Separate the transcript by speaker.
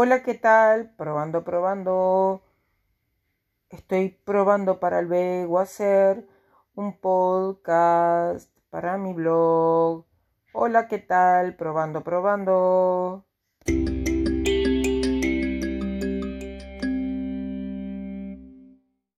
Speaker 1: Hola, ¿qué tal? Probando, probando. Estoy probando para luego hacer un podcast para mi blog. Hola, ¿qué tal? Probando, probando.